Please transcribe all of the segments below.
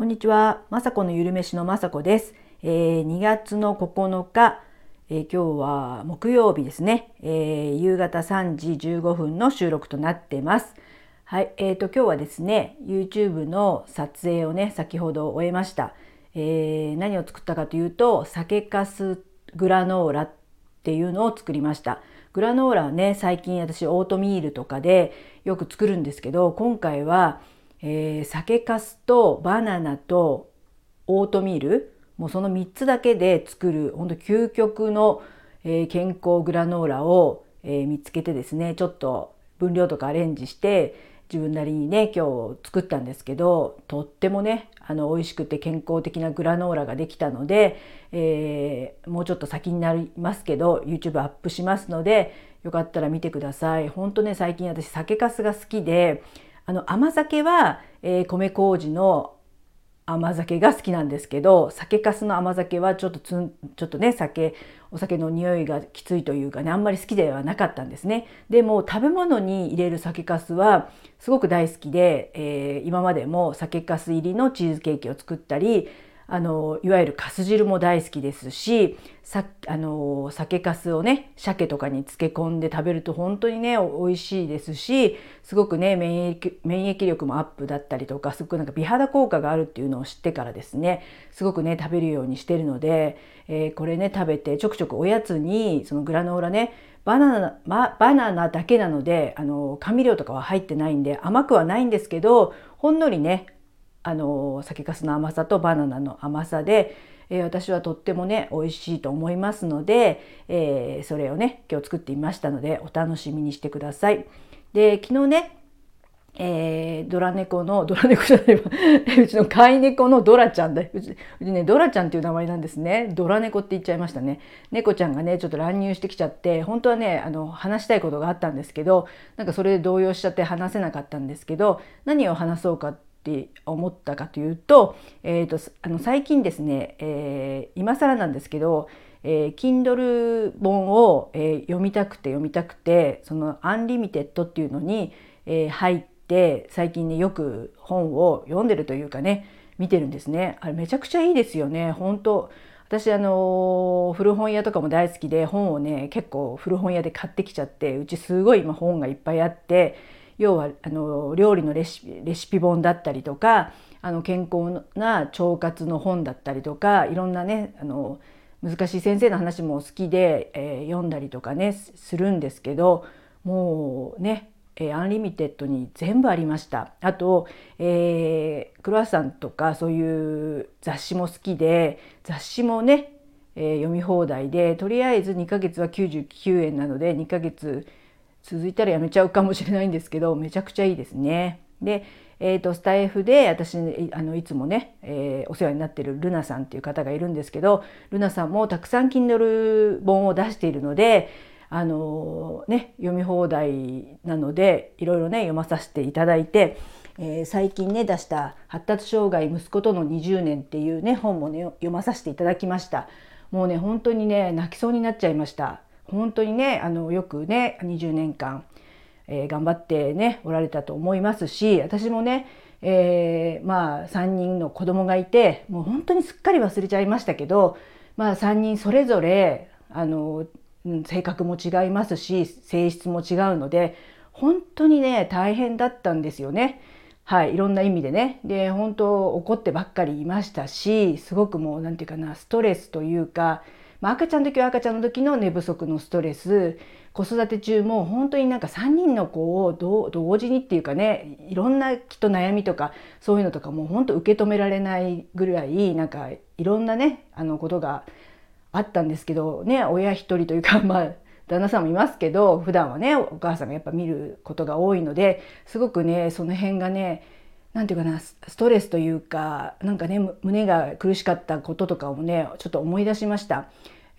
こんにちは、まさこのゆるめしのまさこです。えー、2月の9日、えー、今日は木曜日ですね、えー、夕方3時15分の収録となってます。はい、えーと今日はですね、YouTube の撮影をね、先ほど終えました。えー、何を作ったかというと、酒粕グラノーラっていうのを作りました。グラノーラはね、最近私オートミールとかでよく作るんですけど、今回はえー、酒粕とバナナとオートミールもうその3つだけで作る本当究極の、えー、健康グラノーラを、えー、見つけてですねちょっと分量とかアレンジして自分なりにね今日作ったんですけどとってもねあの美味しくて健康的なグラノーラができたので、えー、もうちょっと先になりますけど YouTube アップしますのでよかったら見てください。本当ね最近私酒粕が好きであの甘酒は、えー、米麹の甘酒が好きなんですけど酒粕の甘酒はちょっとつんちょっとね酒お酒の匂いがきついというかねあんまり好きではなかったんですね。でも食べ物に入れる酒粕はすごく大好きで、えー、今までも酒粕入りのチーズケーキを作ったりあのいわゆるかす汁も大好きですしさあの酒粕をね鮭とかに漬け込んで食べると本当にね美味しいですしすごくね免疫免疫力もアップだったりとかすごくなんか美肌効果があるっていうのを知ってからですねすごくね食べるようにしてるので、えー、これね食べてちょくちょくおやつにそのグラノーラねバナナ、ま、バナナだけなのであの甘味料とかは入ってないんで甘くはないんですけどほんのりねあの酒粕の甘さとバナナの甘さで、えー、私はとってもね美味しいと思いますので、えー、それをね今日作ってみましたのでお楽しみにしてください。で昨日ねえー、ドラ猫の、ドラ猫じゃないわ、うちの飼い猫のドラちゃんだ。うち、うちね、ドラちゃんっていう名前なんですね。ドラ猫って言っちゃいましたね。猫ちゃんがね、ちょっと乱入してきちゃって、本当はね、あの、話したいことがあったんですけど、なんかそれで動揺しちゃって話せなかったんですけど、何を話そうかってって思ったかというと,、えーと、あの最近ですね、えー、今更なんですけど、えー、Kindle 本を、えー、読みたくて読みたくてその Unlimited っていうのに、えー、入って最近ねよく本を読んでるというかね見てるんですね。あれめちゃくちゃいいですよね本当私あの古本屋とかも大好きで本をね結構古本屋で買ってきちゃってうちすごい今本がいっぱいあって要はあの料理のレシピレシピ本だったりとかあの健康な腸活の本だったりとかいろんなねあの難しい先生の話も好きで、えー、読んだりとかねするんですけどもうねえー、 Unlimited に全部ありました。あと、えー、クロワッサンとかそういう雑誌も好きで雑誌もね、えー、読み放題でとりあえず2ヶ月は99円なので2ヶ月続いたらやめちゃうかもしれないんですけどめちゃくちゃいいですね。で、えーと、スタイフで私あのいつもね、えー、お世話になってるルナさんっていう方がいるんですけどルナさんもたくさん Kindle 本を出しているのであのね読み放題なのでいろいろね読まさせていただいて、えー、最近ね出した「発達障害息子との20年」っていうね本もね読まさせていただきました。もうね本当にね泣きそうになっちゃいました。本当にねあのよくね20年間、えー、頑張ってねおられたと思いますし私もね、えー、まあ3人の子供がいてもう本当にすっかり忘れちゃいましたけど、まあ、3人それぞれあの性格も違いますし性質も違うので本当にね大変だったんですよね。はい、いろんな意味でね。で本当怒ってばっかりいましたしすごくもう何て言うかなストレスというかまあ、赤ちゃんの時は赤ちゃんの時の寝不足のストレス。子育て中も本当になんか3人の子を同時にっていうかねいろんなきっと悩みとかそういうのとかもう本当受け止められないぐらいなんかいろんなねあのことがあったんですけどね親一人というか まあ旦那さんもいますけど普段はねお母さんがやっぱ見ることが多いのですごくねその辺がね何て言うかなストレスというかなんかね胸が苦しかったこととかをねちょっと思い出しました。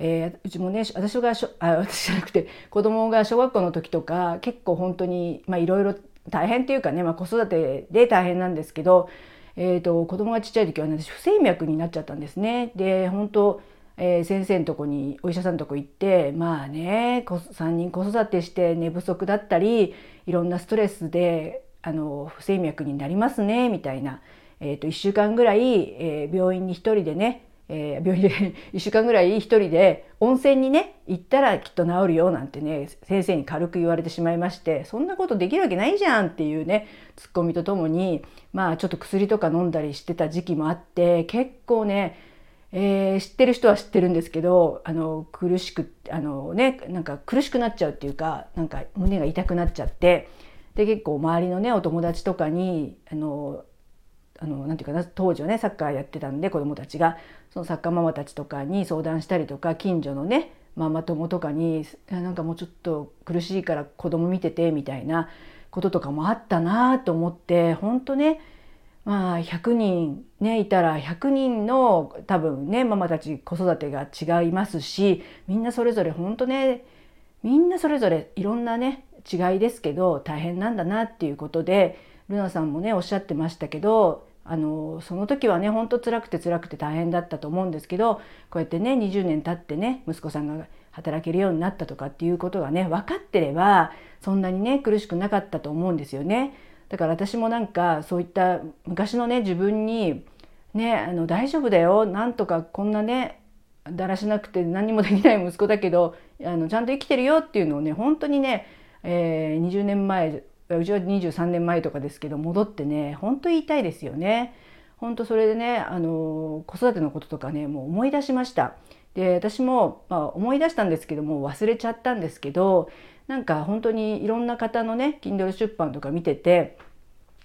えー、うちもね私があ 私じゃなくて子供が小学校の時とか結構本当にいろいろ大変っていうかね、まあ、子育てで大変なんですけど、えーと、子供がちっちゃい時は、ね、私不整脈になっちゃったんですね。で本当えー、先生のとこにお医者さんのとこ行ってまあね3人子育てして寝不足だったりいろんなストレスであの不整脈になりますねみたいな、えー、と1週間ぐらい、えー、病院に1人でね、えー、病院で 1週間ぐらい1人で温泉にね行ったらきっと治るよなんてね先生に軽く言われてしまいましてそんなことできるわけないじゃんっていうねツッコミとともにまあちょっと薬とか飲んだりしてた時期もあって結構ねえー、知ってる人は知ってるんですけどあの苦しくあのねなんか苦しくなっちゃうっていうかなんか胸が痛くなっちゃってで結構周りのねお友達とかにあのあのなていうかな当時はねサッカーやってたんで子どもたちがそのサッカーママたちとかに相談したりとか近所のねママ友とかになんかもうちょっと苦しいから子供見ててみたいなこととかもあったなと思って本当ねまあ100人ねいたら100人の多分ねママたち子育てが違いますしみんなそれぞれ本当ねみんなそれぞれいろんなね違いですけど大変なんだなっていうことでルナさんもねおっしゃってましたけどあのその時はねほんと辛くて辛くて大変だったと思うんですけどこうやってね20年経ってね息子さんが働けるようになったとかっていうことがね分かってればそんなにね苦しくなかったと思うんですよね。だから私もなんかそういった昔のね自分にねあの大丈夫だよなんとかこんなねだらしなくて何もできない息子だけどあのちゃんと生きてるよっていうのをね本当にね、えー、20年前うちは23年前とかですけど戻ってね本当言いたいですよね。本当それでねあの子育てのこととかねもう思い出しました。で私も、まあ、思い出したんですけども忘れちゃったんですけどなんか本当にいろんな方のね Kindle 出版とか見てて、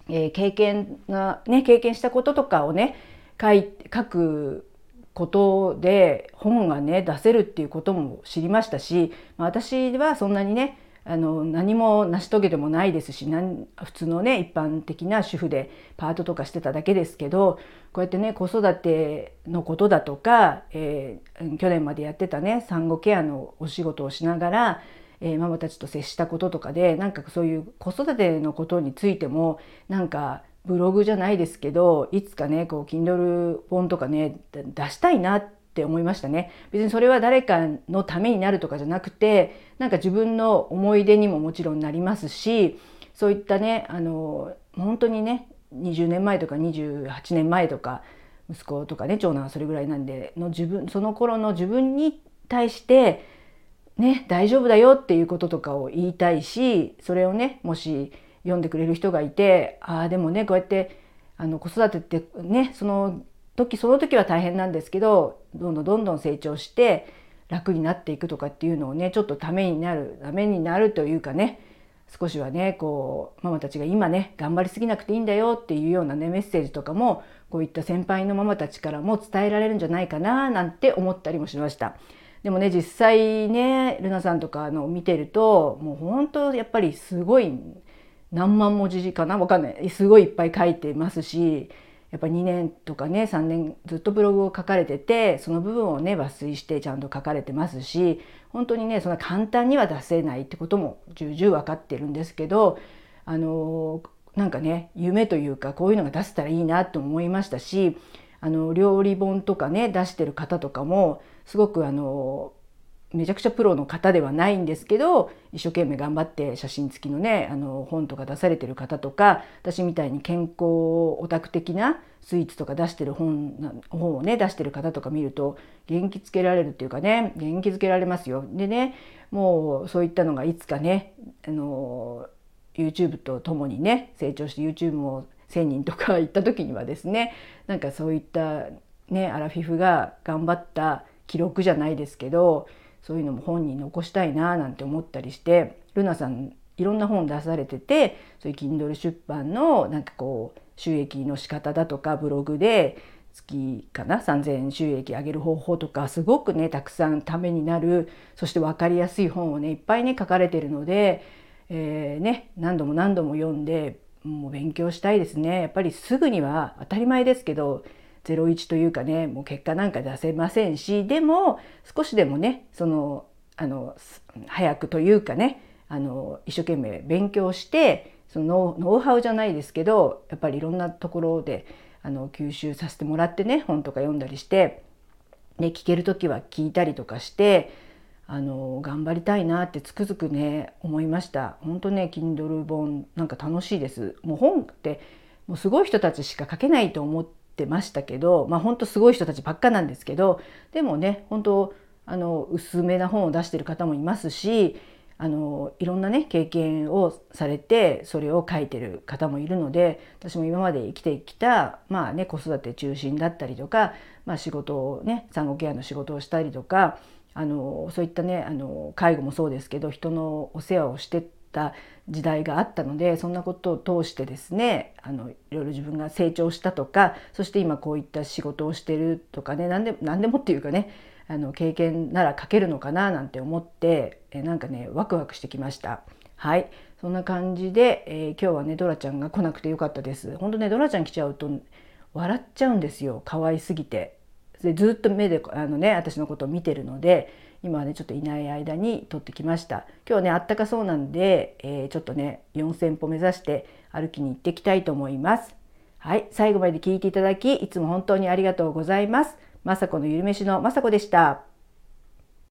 えー、経験がね経験したこととかをね書い書くことで本がね出せるっていうことも知りましたし、まあ、私はそんなにねあの何も成し遂げてもないですし普通のね一般的な主婦でパートとかしてただけですけどこうやってね子育てのことだとか、えー、去年までやってたね産後ケアのお仕事をしながら、えー、ママたちと接したこととかでなんかそういう子育てのことについてもなんかブログじゃないですけどいつかねこう Kindle 本とかね出したいなってって思いましたね。別にそれは誰かのためになるとかじゃなくてなんか自分の思い出にももちろんなりますしそういったねあの本当にね20年前とか28年前とか息子とかね長男はそれぐらいなんでの自分その頃の自分に対してね大丈夫だよっていうこととかを言いたいしそれをねもし読んでくれる人がいてああでもねこうやってあの子育てってねその時その時は大変なんですけどどんどんどんどん成長して楽になっていくとかっていうのをねちょっとためになるためになるというかね少しはねこうママたちが今ね頑張りすぎなくていいんだよっていうようなねメッセージとかもこういった先輩のママたちからも伝えられるんじゃないかななんて思ったりもしました。でもね実際ねルナさんとかの見てるともう本当やっぱりすごい何万文字かな？わかんないすごいいっぱい書いてますしやっぱ2年とかね3年ずっとブログを書かれててその部分をね抜粋してちゃんと書かれてますし本当にねそんな簡単には出せないってことも重々分かってるんですけどあのなんかね夢というかこういうのが出せたらいいなと思いましたしあの料理本とかね出してる方とかもすごくあのめちゃくちゃプロの方ではないんですけど一生懸命頑張って写真付きのねあの本とか出されてる方とか私みたいに健康オタク的なスイーツとか出してる本本をね出してる方とか見ると元気づけられるっていうかね元気づけられますよ。でねもうそういったのがいつかねあの YouTube とともにね成長して YouTube も1,000人とか行った時にはですねなんかそういったねアラフィフが頑張った記録じゃないですけどそういうのも本に残したいななんて思ったりしてルナさんいろんな本出されててそういう Kindle 出版のなんかこう収益の仕方だとかブログで月かな3,000円収益上げる方法とかすごくねたくさんためになるそして分かりやすい本をねいっぱいね書かれてるので、えー、ね、何度も何度も読んでもう勉強したいですね。やっぱりすぐには当たり前ですけど01というかねもう結果なんか出せませんしでも少しでもねそのあの早くというかねあの一生懸命勉強してそのノウハウじゃないですけどやっぱりいろんなところであの吸収させてもらってね本とか読んだりして、ね、聞ける時は聞いたりとかしてあの頑張りたいなってつくづくね思いました。本当ね Kindle 本なんか楽しいです。もう本ってもうすごい人たちしか書けないと思ってましたけどまあ本当すごい人たちばっかなんですけどでもね本当あの薄めな本を出してる方もいますしあのいろんなね経験をされてそれを書いてる方もいるので私も今まで生きてきた、まあね、子育て中心だったりとか、まあ、仕事をね産後ケアの仕事をしたりとかあのそういったねあの介護もそうですけど人のお世話をしてた時代があったのでそんなことを通してですねあのいろいろ自分が成長したとかそして今こういった仕事をしてるとかね何で何でもっていうかねあの経験なら書けるのかななんて思ってえなんかねワクワクしてきました。はいそんな感じで、えー、今日はねドラちゃんが来なくてよかったです。本当ねドラちゃん来ちゃうと笑っちゃうんですよ可愛すぎて。でずっと目であのね私のことを見てるので今はねちょっといない間に撮ってきました。今日ねあったかそうなんで、えー、ちょっとね4,000歩目指して歩きに行ってきたいと思います。はい最後まで聞いていただきいつも本当にありがとうございます。雅子のゆるめしの雅子でした。